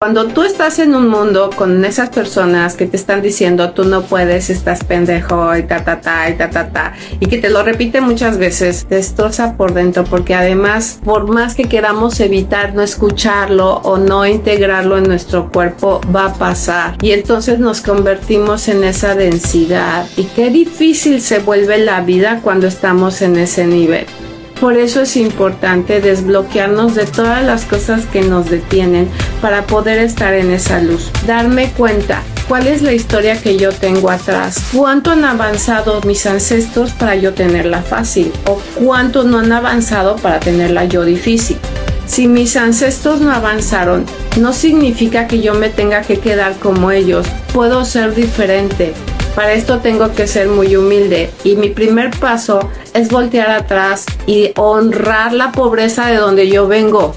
Cuando tú estás en un mundo con esas personas que te están diciendo tú no puedes, estás pendejo y ta ta ta y ta ta ta y que te lo repite muchas veces, te destroza por dentro porque además por más que queramos evitar no escucharlo o no integrarlo en nuestro cuerpo va a pasar y entonces nos convertimos en esa densidad y qué difícil se vuelve la vida cuando estamos en ese nivel. Por eso es importante desbloquearnos de todas las cosas que nos detienen para poder estar en esa luz. Darme cuenta cuál es la historia que yo tengo atrás, cuánto han avanzado mis ancestros para yo tenerla fácil o cuánto no han avanzado para tenerla yo difícil. Si mis ancestros no avanzaron, no significa que yo me tenga que quedar como ellos. Puedo ser diferente, para esto tengo que ser muy humilde y mi primer paso es voltear atrás y honrar la pobreza de donde yo vengo.